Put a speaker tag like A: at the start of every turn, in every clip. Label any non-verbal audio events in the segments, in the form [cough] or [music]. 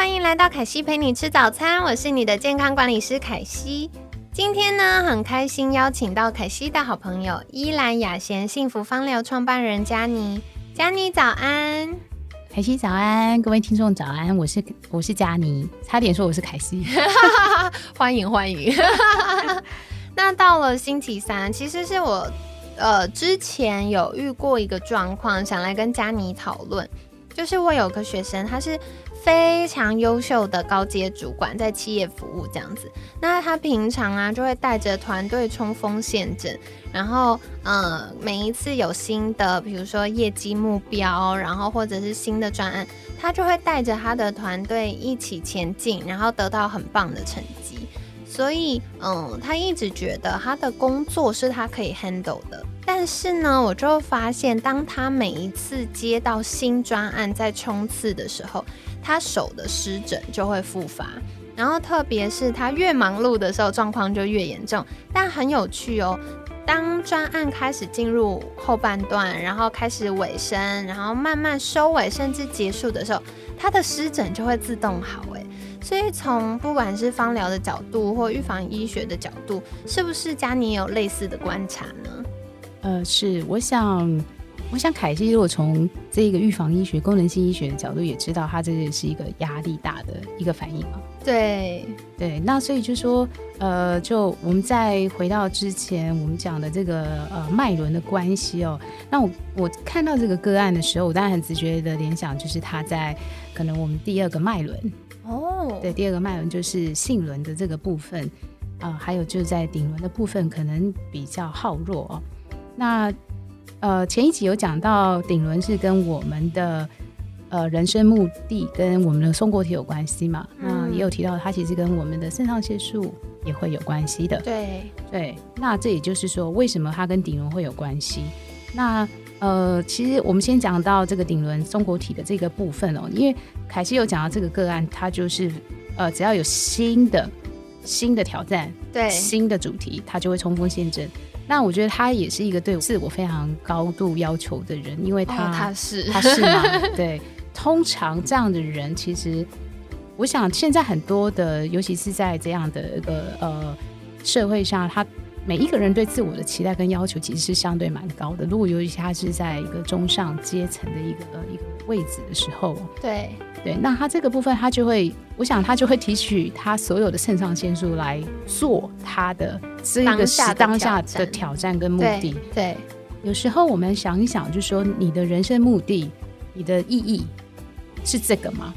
A: 嗨，欢迎来到凯西陪你吃早餐，我是你的健康管理师凯西。今天呢，很开心邀请到凯西的好朋友依兰雅贤幸福芳疗创办人佳妮。佳妮早安，
B: 凯西早安，各位听众早安，我是我是佳妮，差点说我是凯西，
A: 欢 [laughs] 迎欢迎。[laughs] 那到了星期三，其实是我呃之前有遇过一个状况，想来跟佳妮讨论，就是我有个学生，他是。非常优秀的高阶主管，在企业服务这样子。那他平常啊，就会带着团队冲锋陷阵，然后呃，每一次有新的，比如说业绩目标，然后或者是新的专案，他就会带着他的团队一起前进，然后得到很棒的成绩。所以，嗯，他一直觉得他的工作是他可以 handle 的。但是呢，我就发现，当他每一次接到新专案在冲刺的时候，他手的湿疹就会复发，然后特别是他越忙碌的时候，状况就越严重。但很有趣哦，当专案开始进入后半段，然后开始尾声，然后慢慢收尾，甚至结束的时候，他的湿疹就会自动好。诶，所以从不管是芳疗的角度或预防医学的角度，是不是佳妮有类似的观察呢？
B: 呃，是，我想。我想凯西如果从这个预防医学、功能性医学的角度，也知道它这个是一个压力大的一个反应嘛。
A: 对
B: 对，那所以就说，呃，就我们再回到之前我们讲的这个呃脉轮的关系哦。那我我看到这个个案的时候，我当然很直觉的联想就是他在可能我们第二个脉轮哦，对，第二个脉轮就是性轮的这个部分啊，还有就是在顶轮的部分可能比较耗弱哦。那呃，前一集有讲到顶轮是跟我们的呃人生目的跟我们的松果体有关系嘛？那也有提到它其实跟我们的肾上腺素也会有关系的。
A: 对
B: 对，那这也就是说，为什么它跟顶轮会有关系？那呃，其实我们先讲到这个顶轮松果体的这个部分哦，因为凯西有讲到这个个案，它就是呃，只要有新的新的挑战，
A: 对
B: 新的主题，它就会冲锋陷阵。那我觉得他也是一个对自我非常高度要求的人，因为他
A: 他是 [laughs]
B: 他是吗？[laughs] 对，通常这样的人，其实我想现在很多的，尤其是在这样的一个呃社会上，他每一个人对自我的期待跟要求其实是相对蛮高的。如果尤其他是在一个中上阶层的一个一个位置的时候，
A: 对。
B: 对，那他这个部分，他就会，我想他就会提取他所有的肾上腺素来做他的这个是当下的挑战跟目的。
A: 对，
B: 有时候我们想一想，就说你的人生目的、你的意义是这个吗？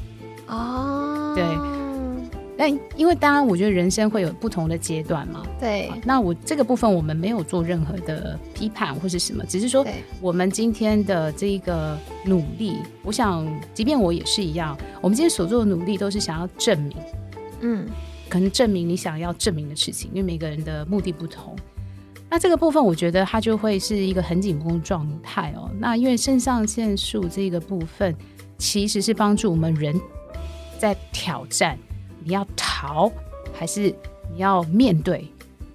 B: 哦，对。但因为当然，我觉得人生会有不同的阶段嘛。
A: 对。
B: 那我这个部分我们没有做任何的批判或是什么，只是说我们今天的这个努力，我想，即便我也是一样，我们今天所做的努力都是想要证明，嗯，可能证明你想要证明的事情，因为每个人的目的不同。那这个部分，我觉得它就会是一个很紧绷状态哦。那因为肾上腺素这个部分，其实是帮助我们人在挑战。你要逃还是你要面对？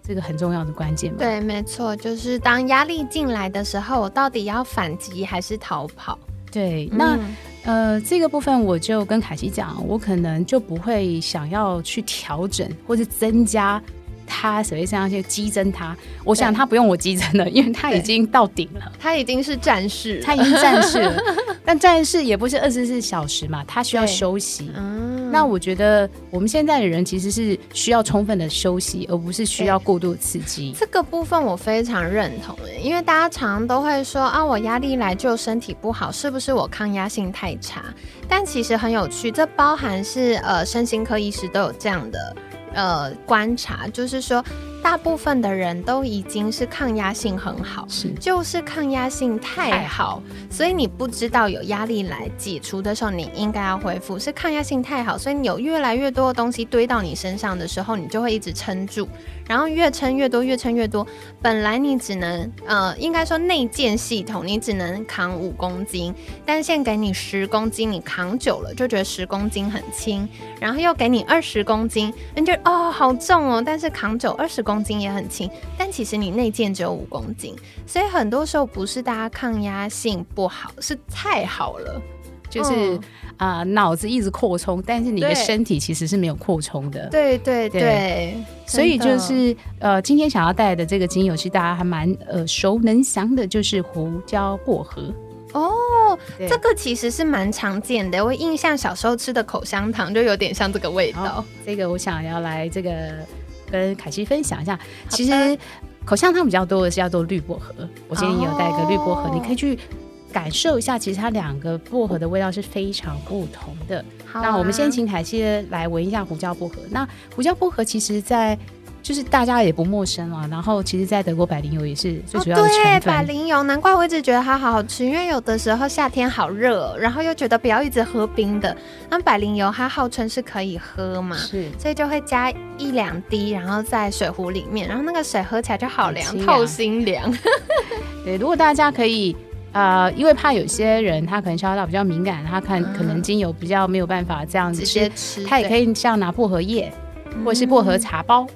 B: 这个很重要的关键嘛。
A: 对，没错，就是当压力进来的时候，我到底要反击还是逃跑？
B: 对，那呃，这个部分我就跟凯西讲，我可能就不会想要去调整或者增加。他所谓这样去激增他，我想他不用我激增了，因为他已经到顶了，[laughs]
A: 他已经是战士，
B: 他已经战士了。[laughs] 但战士也不是二十四小时嘛，他需要休息。那我觉得我们现在的人其实是需要充分的休息，而不是需要过度刺激。
A: 这个部分我非常认同因为大家常常都会说啊，我压力来就身体不好，是不是我抗压性太差？但其实很有趣，这包含是呃身心科医师都有这样的。呃，观察就是说，大部分的人都已经是抗压性很好，
B: 是
A: 就是抗压性太好，所以你不知道有压力来解除的时候，你应该要恢复。是抗压性太好，所以你有越来越多的东西堆到你身上的时候，你就会一直撑住。然后越撑越多，越撑越多。本来你只能呃，应该说内建系统，你只能扛五公斤，但是现给你十公斤，你扛久了就觉得十公斤很轻。然后又给你二十公斤，你觉得哦好重哦，但是扛久二十公斤也很轻。但其实你内建只有五公斤，所以很多时候不是大家抗压性不好，是太好了，
B: 就是。啊，脑子一直扩充，但是你的身体其实是没有扩充的。
A: 对对对，
B: 所以就是呃，今天想要带的这个精油其实大家还蛮耳熟能详的，就是胡椒薄荷。
A: 哦，这个其实是蛮常见的，我印象小时候吃的口香糖就有点像这个味道。
B: 这个我想要来这个跟凯西分享一下，其实口香糖比较多的是叫做绿薄荷，我今天也有带一个绿薄荷，你可以去。感受一下，其实它两个薄荷的味道是非常不同的。那我们先请凯西来闻一下胡椒薄荷。那胡椒薄荷其实，在就是大家也不陌生了。然后，其实，在德国百灵油也是最主要的成分。
A: 百灵油，难怪我一直觉得它好好吃，因为有的时候夏天好热，然后又觉得不要一直喝冰的。那百灵油它号称是可以喝嘛，
B: 是，
A: 所以就会加一两滴，然后在水壶里面，然后那个水喝起来就好凉，透心凉。[laughs]
B: 对，如果大家可以。呃，因为怕有些人他可能消化道比较敏感，他看可能精油比较没有办法这样子
A: 吃，
B: 他也可以像拿薄荷叶或者是薄荷茶包，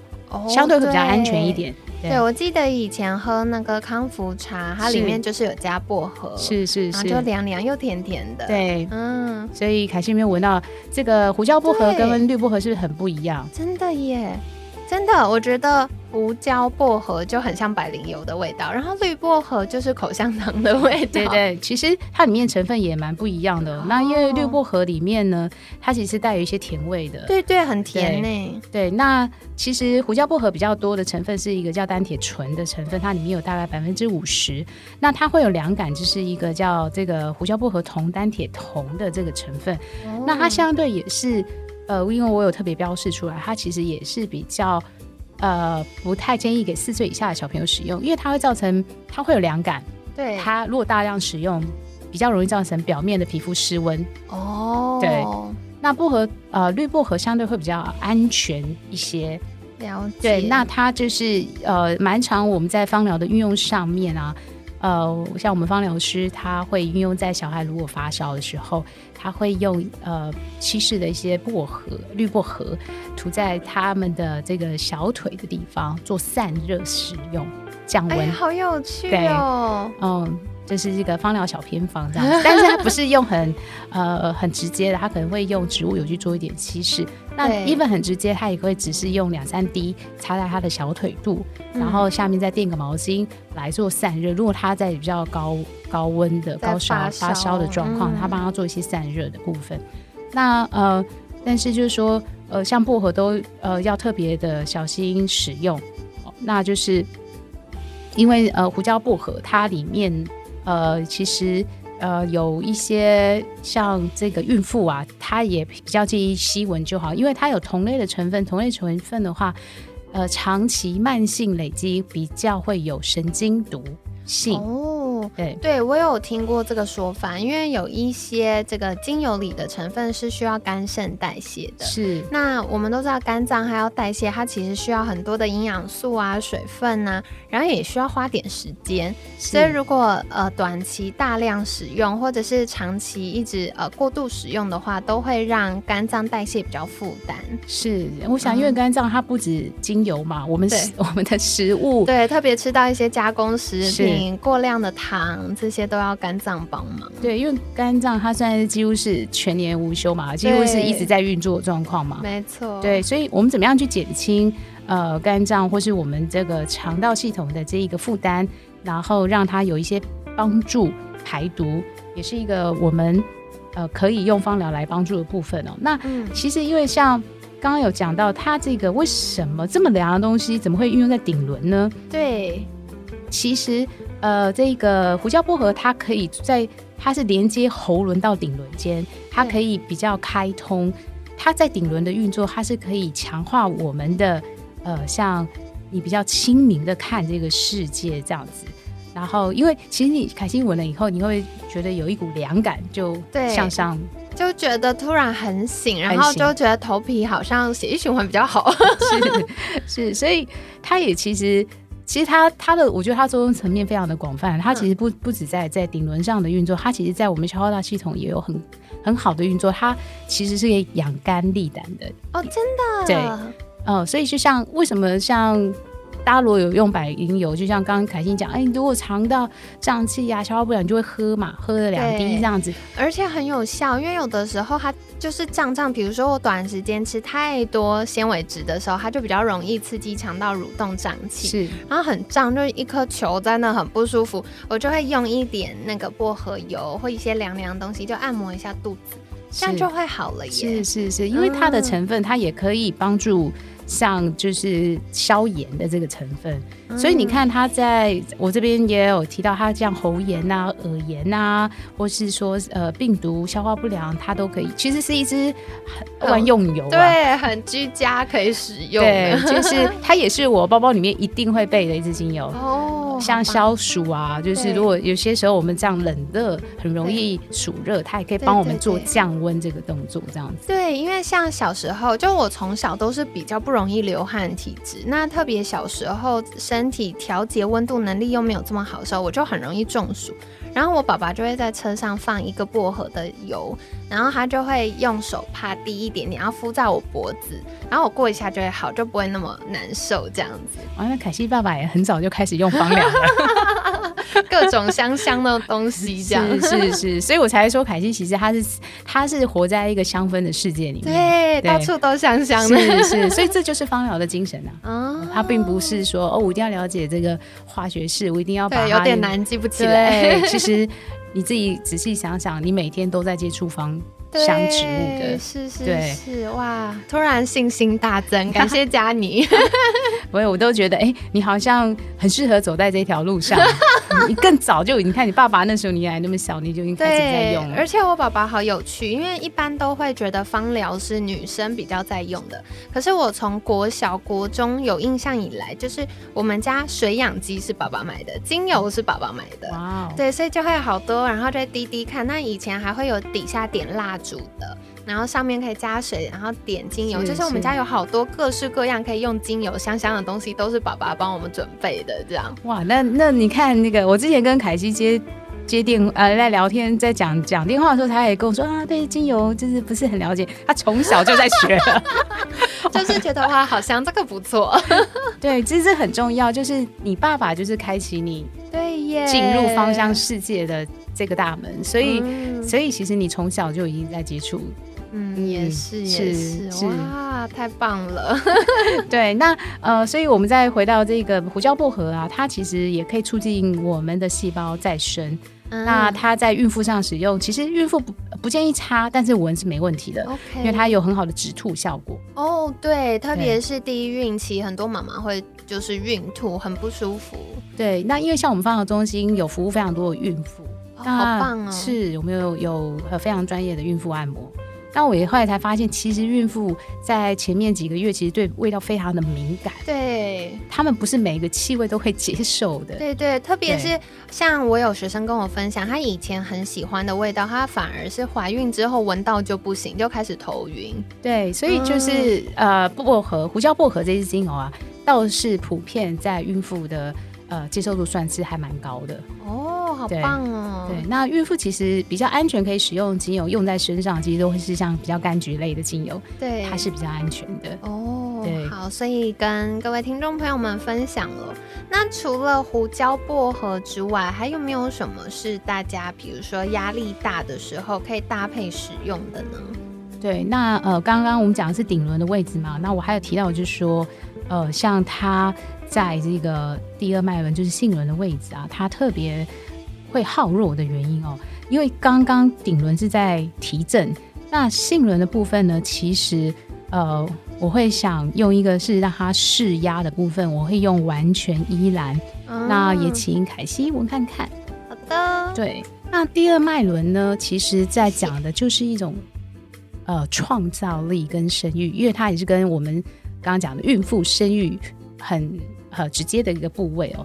B: 相对会比较安全一点。
A: 对，我记得以前喝那个康福茶，它里面就是有加薄荷，
B: 是是是，
A: 就凉凉又甜甜的。
B: 对，嗯，所以凯西没有闻到这个胡椒薄荷跟绿薄荷是不是很不一样？
A: 真的耶。真的，我觉得胡椒薄荷就很像百灵油的味道，然后绿薄荷就是口香糖的味道。
B: 对对，其实它里面成分也蛮不一样的。那因为绿薄荷里面呢，它其实带有一些甜味的。
A: 对对，很甜呢。
B: 对，那其实胡椒薄荷比较多的成分是一个叫单铁醇的成分，它里面有大概百分之五十。那它会有两感，就是一个叫这个胡椒薄荷酮单铁酮的这个成分。那它相对也是。呃，因为我有特别标示出来，它其实也是比较呃不太建议给四岁以下的小朋友使用，因为它会造成它会有凉感。
A: 对，
B: 它如果大量使用，比较容易造成表面的皮肤失温。哦，对。那薄荷呃绿薄荷相对会比较安全一些。
A: 了解。
B: 对，那它就是呃蛮常我们在芳疗的运用上面啊。呃，像我们芳疗师，他会运用在小孩如果发烧的时候，他会用呃稀释的一些薄荷、绿薄荷涂在他们的这个小腿的地方做散热使用，降温。
A: 好有趣哦！
B: 嗯。就是一个芳疗小偏方这样子，[laughs] 但是它不是用很呃很直接的，它可能会用植物油去做一点稀释。那 even 很直接，它也会只是用两三滴擦在他的小腿肚，然后下面再垫个毛巾来做散热。如果他在比较高高温的高烧发烧的状况，他帮他做一些散热的部分。那呃，但是就是说呃，像薄荷都呃要特别的小心使用。那就是因为呃胡椒薄荷它里面。呃，其实呃，有一些像这个孕妇啊，她也比较建议吸蚊就好，因为它有同类的成分，同类成分的话，呃，长期慢性累积比较会有神经毒性。对，
A: 对我有听过这个说法，因为有一些这个精油里的成分是需要肝肾代谢的。
B: 是，
A: 那我们都知道肝脏还要代谢，它其实需要很多的营养素啊、水分啊，然后也需要花点时间。所以如果呃短期大量使用，或者是长期一直呃过度使用的话，都会让肝脏代谢比较负担。
B: 是，我想因为肝脏它不止精油嘛，我们 [laughs] 我们的食物，
A: 对，特别吃到一些加工食品、过量的糖。糖这些都要肝脏帮忙。
B: 对，因为肝脏它算是几乎是全年无休嘛，几乎是一直在运作状况嘛。
A: 没错。
B: 对，所以我们怎么样去减轻呃肝脏或是我们这个肠道系统的这一个负担，然后让它有一些帮助排毒，也是一个我们呃可以用方疗来帮助的部分哦。那其实因为像刚刚有讲到，它这个为什么这么凉的东西怎么会运用在顶轮呢？
A: 对，
B: 其实。呃，这个胡椒薄荷它可以在，它是连接喉轮到顶轮间，它可以比较开通。它在顶轮的运作，它是可以强化我们的呃，像你比较清明的看这个世界这样子。然后，因为其实你凯西闻了以后，你会觉得有一股凉感，就向上，
A: 就觉得突然很醒，然后就觉得头皮好像血液循环比较好。[laughs]
B: 是是，所以它也其实其实它它的，我觉得它作用层面非常的广泛。它其实不不止在在顶轮上的运作，它其实在我们消化道系统也有很很好的运作。它其实是可以养肝利胆的
A: 哦，真的
B: 对，哦，所以就像为什么像。大家如果有用百灵油，就像刚刚凯欣讲，哎，你如果肠道胀气呀、消化不良，你就会喝嘛，喝了两滴这样子，
A: 而且很有效。因为有的时候它就是胀胀，比如说我短时间吃太多纤维质的时候，它就比较容易刺激肠道蠕动胀气，
B: 是，
A: 然后很胀，就是一颗球在那很不舒服，我就会用一点那个薄荷油或一些凉凉的东西，就按摩一下肚子，这样就会好了耶。
B: 是是是，因为它的成分它也可以帮助。像就是消炎的这个成分，所以你看它在我这边也有提到，它像喉炎啊、耳炎啊，或是说呃病毒消化不良，它都可以。其实是一支万用油，
A: 对，很居家可以使用。
B: 对，就是它也是我包包里面一定会备的一支精油。[laughs] 哦，像消暑啊，就是如果有些时候我们这样冷热很容易暑热，它也可以帮我们做降温这个动作，这样子。
A: 对，因为像小时候，就我从小都是比较不。容易流汗体质，那特别小时候身体调节温度能力又没有这么好的时候，我就很容易中暑。然后我爸爸就会在车上放一个薄荷的油，然后他就会用手帕滴一点点，然后敷在我脖子，然后我过一下就会好，就不会那么难受这样子。
B: 完了，凯西爸爸也很早就开始用芳疗了，[laughs] [laughs]
A: 各种香香的东西这样。
B: 是是，所以我才说凯西其实他是他是活在一个香氛的世界里面，
A: 对，到处都香香的。
B: 是是，所以这就是芳疗的精神啊。哦，他并不是说哦，我一定要了解这个化学式，我一定要把
A: 有点难记不起来。
B: 其实你自己仔细想想，你每天都在接触芳香植物的，
A: 是是是，哇！突然信心大增，[laughs] 感谢佳妮。[laughs]
B: 不会，我都觉得，哎，你好像很适合走在这条路上。[laughs] 你更早就，你看你爸爸那时候你还那么小，你就已经开始在用了。
A: 而且我爸爸好有趣，因为一般都会觉得芳疗是女生比较在用的。可是我从国小、国中有印象以来，就是我们家水养机是爸爸买的，精油是爸爸买的。哇，对，所以就会好多，然后就滴滴看。那以前还会有底下点蜡烛的。然后上面可以加水，然后点精油，就是我们家有好多各式各样可以用精油香香的东西，都是爸爸帮我们准备的。这样
B: 哇，那那你看那个，我之前跟凯西接接电呃在聊天，在讲讲电话的时候，他也跟我说啊，对精油就是不是很了解，他从小就在学，[laughs]
A: 就是觉得哇，好香这个不错。[laughs]
B: 对，其实这很重要，就是你爸爸就是开启你
A: 对耶
B: 进入芳香世界的这个大门，所以所以其实你从小就已经在接触。
A: 嗯，也是，也是，哇，太棒了。[laughs]
B: 对，那呃，所以我们再回到这个胡椒薄荷啊，它其实也可以促进我们的细胞再生。那它在孕妇上使用，其实孕妇不不建议擦，但是闻是没问题的因为它有很好的止吐效果。
A: 哦，对，特别是第一孕期，很多妈妈会就是孕吐很不舒服。
B: 对，那因为像我们芳疗中心有服务非常多的孕妇，
A: 好棒哦，
B: 是有没有有非常专业的孕妇按摩？但我也后来才发现，其实孕妇在前面几个月，其实对味道非常的敏感。
A: 对，
B: 他们不是每一个气味都会接受的。
A: 对对，特别是像我有学生跟我分享，他以前很喜欢的味道，他反而是怀孕之后闻到就不行，就开始头晕。
B: 对，所以就是呃，薄荷、胡椒薄荷这支精油啊，倒是普遍在孕妇的。呃，接受度算是还蛮高的
A: 哦，好棒哦！
B: 对，那孕妇其实比较安全，可以使用精油用在身上，其实都会是像比较柑橘类的精油，
A: 对，
B: 它是比较安全的
A: 哦。对，好，所以跟各位听众朋友们分享了。那除了胡椒薄荷之外，还有没有什么是大家比如说压力大的时候可以搭配使用的呢？
B: 对，那呃，刚刚我们讲的是顶轮的位置嘛，那我还有提到就是说，呃，像它。在这个第二脉轮，就是性轮的位置啊，它特别会耗弱的原因哦，因为刚刚顶轮是在提振，那性轮的部分呢，其实呃，我会想用一个是让它释压的部分，我会用完全依兰，那也请凯西闻看看。
A: 好的，
B: 对，那第二脉轮呢，其实在讲的就是一种呃创造力跟生育，因为它也是跟我们刚刚讲的孕妇生育很。呃直接的一个部位哦。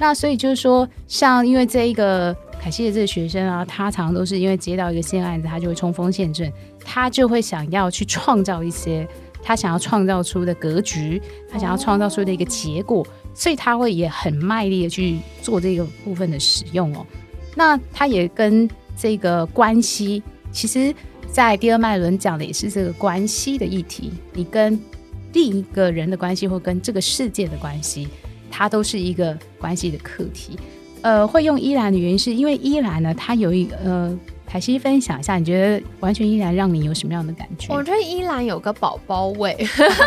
B: 那所以就是说，像因为这一个凯西的这个学生啊，他常常都是因为接到一个新案子，他就会冲锋陷阵，他就会想要去创造一些他想要创造出的格局，他想要创造出的一个结果，所以他会也很卖力的去做这个部分的使用哦。那他也跟这个关系，其实，在第二脉轮讲的也是这个关系的议题，你跟另一个人的关系，或跟这个世界的关系，它都是一个关系的课题。呃，会用依兰的原因，是因为依兰呢，它有一呃，凯西分享一下，你觉得完全依兰让你有什么样的感觉？
A: 我觉得依兰有个宝宝味，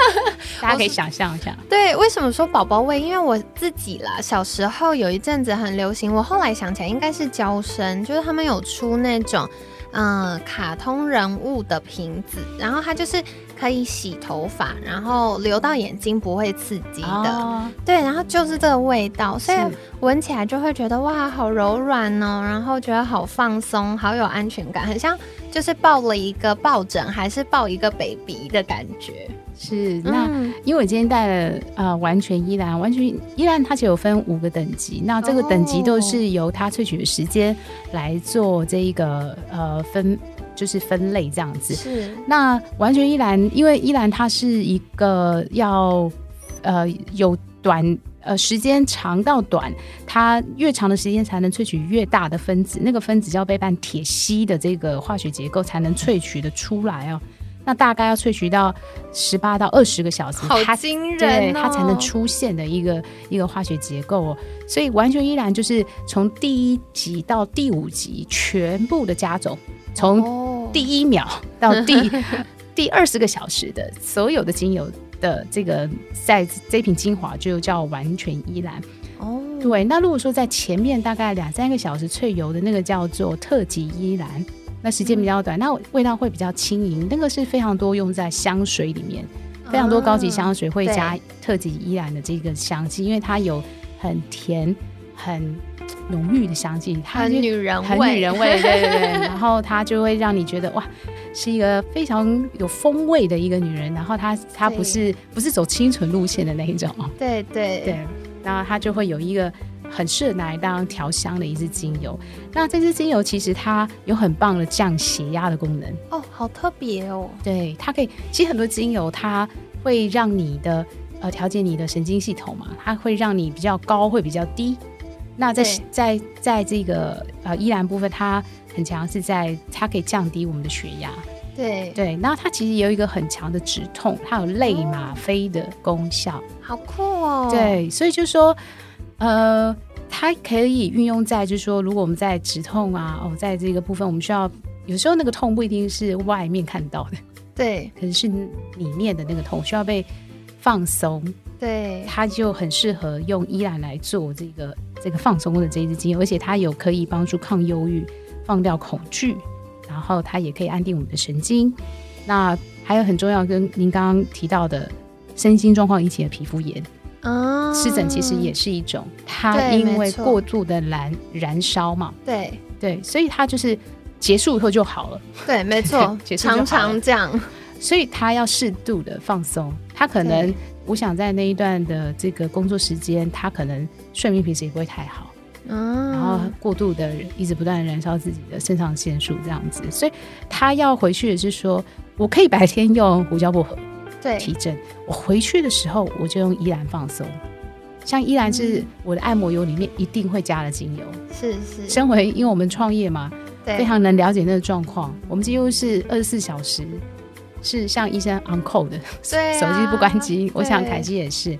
A: [laughs]
B: 大家可以想象一下。
A: 对，为什么说宝宝味？因为我自己啦，小时候有一阵子很流行，我后来想起来应该是娇生，就是他们有出那种。嗯，卡通人物的瓶子，然后它就是可以洗头发，然后流到眼睛不会刺激的，对，然后就是这个味道，所以闻起来就会觉得哇，好柔软哦，然后觉得好放松，好有安全感，很像就是抱了一个抱枕，还是抱一个 baby 的感觉。
B: 是，那因为我今天带了呃完全依兰，完全依兰它只有分五个等级，那这个等级都是由它萃取的时间来做这一个呃分，就是分类这样子。
A: 是，
B: 那完全依兰，因为依兰它是一个要呃有短呃时间长到短，它越长的时间才能萃取越大的分子，那个分子叫背半铁锡的这个化学结构才能萃取的出来哦。那大概要萃取到十八到二十个小时，
A: 好惊人
B: 哦！它才能出现的一个一个化学结构哦。所以完全依然就是从第一集到第五集全部的加总，从第一秒到第 [laughs] 第二十个小时的所有的精油的这个在这瓶精华就叫完全依兰哦。对，那如果说在前面大概两三个小时萃油的那个叫做特级依兰。那时间比较短，那味道会比较轻盈。那个是非常多用在香水里面，非常多高级香水会加特级依兰的这个香气，因为它有很甜、很浓郁的香气，
A: 很女人味，
B: 很女人味，对对对。然后它就会让你觉得哇，是一个非常有风味的一个女人。然后她她不是不是走清纯路线的那一种，
A: 对对
B: 对。然后她就会有一个。很适合拿来当调香的一支精油。那这支精油其实它有很棒的降血压的功能
A: 哦，好特别哦。
B: 对，它可以。其实很多精油它会让你的呃调节你的神经系统嘛，它会让你比较高会比较低。那在在在这个呃依兰部分，它很强是在它可以降低我们的血压。
A: 对
B: 对，然后它其实有一个很强的止痛，它有类吗啡的功效。
A: 好酷哦。
B: 对，所以就说。呃，它可以运用在，就是说，如果我们在止痛啊，哦，在这个部分，我们需要有时候那个痛不一定是外面看到的，
A: 对，[laughs]
B: 可能是里面的那个痛需要被放松，
A: 对，
B: 它就很适合用依兰来做这个这个放松的这一支精油，而且它有可以帮助抗忧郁、放掉恐惧，然后它也可以安定我们的神经。那还有很重要，跟您刚刚提到的身心状况引起的皮肤炎。啊，湿疹其实也是一种，它因为过度的燃燃烧嘛，
A: 对
B: 对，所以它就是结束以后就好了，
A: 对，没错，[laughs] 常常这样，
B: 所以它要适度的放松，它可能我想在那一段的这个工作时间，他可能睡眠品质也不会太好，嗯，然后过度的一直不断的燃烧自己的肾上腺素这样子，所以他要回去的是说，我可以白天用胡椒薄荷。提振，我回去的时候我就用依兰放松，像依兰是我的按摩油里面一定会加了精油，
A: 是是。
B: 身为因为我们创业嘛，非常能了解那个状况，我们几乎是二十四小时是像医生 on call 的，
A: 对，
B: 手机不关机。我想凯基也是，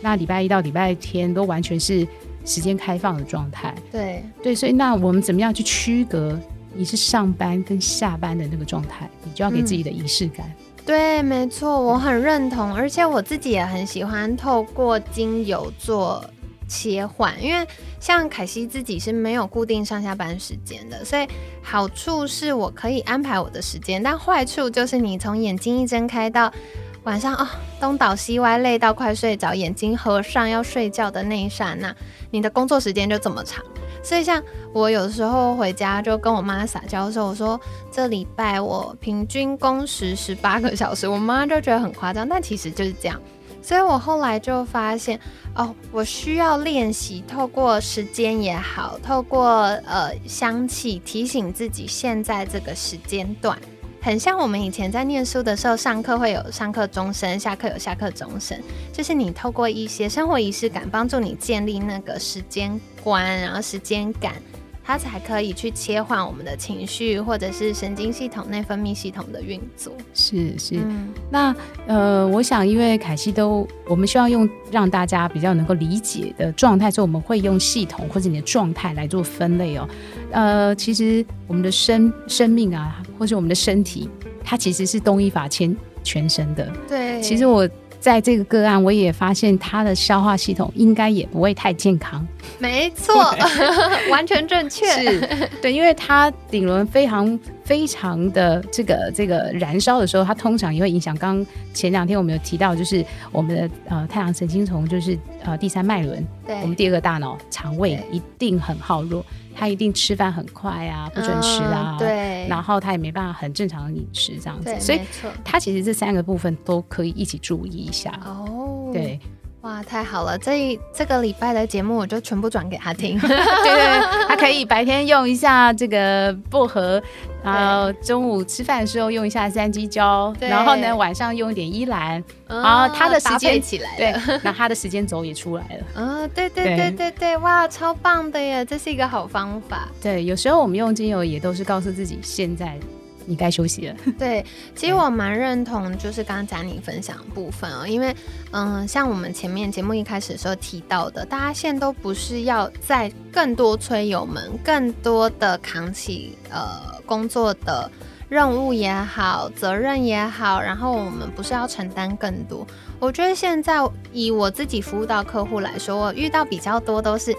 B: 那礼拜一到礼拜天都完全是时间开放的状态，
A: 对
B: 对，所以那我们怎么样去区隔你是上班跟下班的那个状态？你就要给自己的仪式感。
A: 对，没错，我很认同，而且我自己也很喜欢透过精油做切换，因为像凯西自己是没有固定上下班时间的，所以好处是我可以安排我的时间，但坏处就是你从眼睛一睁开到晚上啊东倒西歪，累到快睡着，眼睛合上要睡觉的那一刹那，你的工作时间就这么长。所以，像我有时候回家就跟我妈撒娇的时候，我说这礼拜我平均工时十八个小时，我妈就觉得很夸张，但其实就是这样。所以我后来就发现，哦，我需要练习，透过时间也好，透过呃香气提醒自己，现在这个时间段，很像我们以前在念书的时候，上课会有上课钟声，下课有下课钟声，就是你透过一些生活仪式感，帮助你建立那个时间观，然后时间感。它才可以去切换我们的情绪，或者是神经系统、内分泌系统的运作。
B: 是是，那呃，我想，因为凯西都，我们需要用让大家比较能够理解的状态，所以我们会用系统或者你的状态来做分类哦。呃，其实我们的生生命啊，或是我们的身体，它其实是东一法牵全身的。
A: 对，
B: 其实我。在这个个案，我也发现他的消化系统应该也不会太健康。
A: 没错，[laughs] 完全正确。
B: 是对，因为他顶轮非常非常的这个这个燃烧的时候，它通常也会影响。刚前两天我们有提到，就是我们的呃太阳神经丛，就是呃第三脉轮，我们第二个大脑肠胃一定很耗弱。他一定吃饭很快啊，不准吃啊，
A: 对，
B: 然后他也没办法很正常的饮食这样子，所以他其实这三个部分都可以一起注意一下哦，对。
A: 哇，太好了！这这个礼拜的节目我就全部转给他听，[laughs]
B: 对对，他可以白天用一下这个薄荷，然后中午吃饭的时候用一下三鸡椒，然后呢晚上用一点依兰，然后他的时间
A: 起来，
B: 对，那他的时间轴也出来了。
A: 啊，对对对对对，哇，超棒的耶！这是一个好方法。
B: 对，有时候我们用精油也都是告诉自己现在。你该休息了。[laughs]
A: 对，其实我蛮认同，就是刚刚讲你分享部分哦，因为，嗯，像我们前面节目一开始的时候提到的，大家现在都不是要在更多催油门，更多的扛起呃工作的任务也好，责任也好，然后我们不是要承担更多。我觉得现在以我自己服务到客户来说，我遇到比较多都是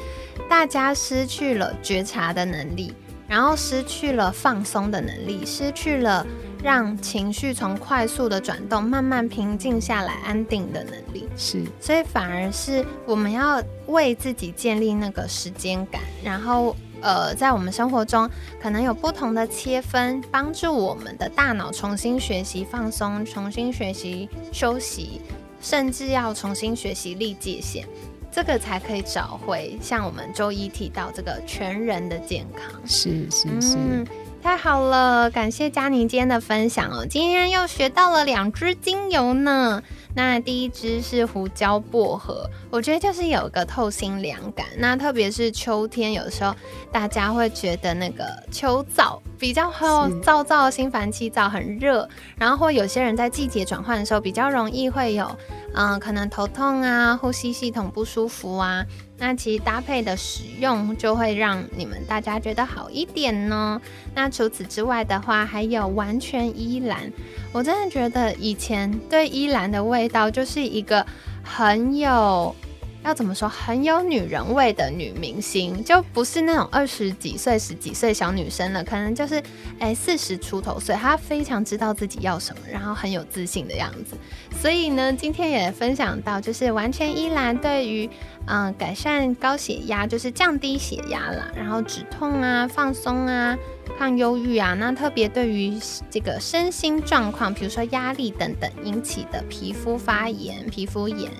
A: 大家失去了觉察的能力。然后失去了放松的能力，失去了让情绪从快速的转动慢慢平静下来、安定的能力。
B: 是，
A: 所以反而是我们要为自己建立那个时间感，然后呃，在我们生活中可能有不同的切分，帮助我们的大脑重新学习放松，重新学习休息，甚至要重新学习立界限。这个才可以找回像我们周一提到这个全人的健康，
B: 是是是，
A: 太好了，感谢佳宁今天的分享哦，今天又学到了两支精油呢。那第一支是胡椒薄荷，我觉得就是有个透心凉感。那特别是秋天，有时候大家会觉得那个秋燥比较燥燥、心烦气躁、很热，然后或有些人在季节转换的时候比较容易会有，嗯，可能头痛啊、呼吸系统不舒服啊。那其实搭配的使用就会让你们大家觉得好一点呢。那除此之外的话，还有完全依兰，我真的觉得以前对依兰的味道就是一个很有。要怎么说很有女人味的女明星，就不是那种二十几岁、十几岁小女生了，可能就是哎四十出头岁，她非常知道自己要什么，然后很有自信的样子。所以呢，今天也分享到，就是完全依兰对于嗯改善高血压，就是降低血压啦，然后止痛啊、放松啊、抗忧郁啊，那特别对于这个身心状况，比如说压力等等引起的皮肤发炎、皮肤炎。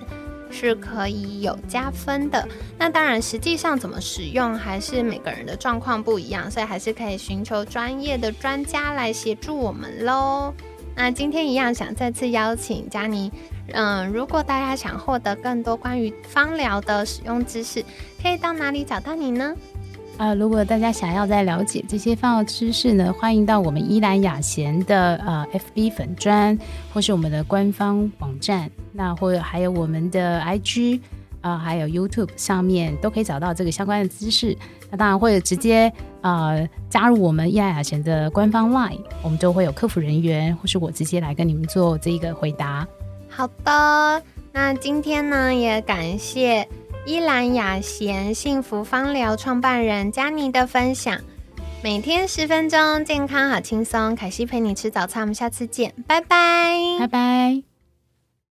A: 是可以有加分的。那当然，实际上怎么使用，还是每个人的状况不一样，所以还是可以寻求专业的专家来协助我们喽。那今天一样，想再次邀请佳妮。嗯，如果大家想获得更多关于芳疗的使用知识，可以到哪里找到你呢？
B: 啊，如果大家想要再了解这些芳疗知识呢，欢迎到我们依兰雅贤的呃 FB 粉专，或是我们的官方网站，那或者还有我们的 IG 啊，还有 YouTube 上面都可以找到这个相关的知识。那当然或者直接呃加入我们依兰雅贤的官方 Line，我们就会有客服人员或是我直接来跟你们做这一个回答。
A: 好的，那今天呢也感谢。依兰雅贤幸福芳疗创办人佳妮的分享，每天十分钟，健康好轻松。凯西陪你吃早餐，我们下次见，拜拜，
B: 拜拜。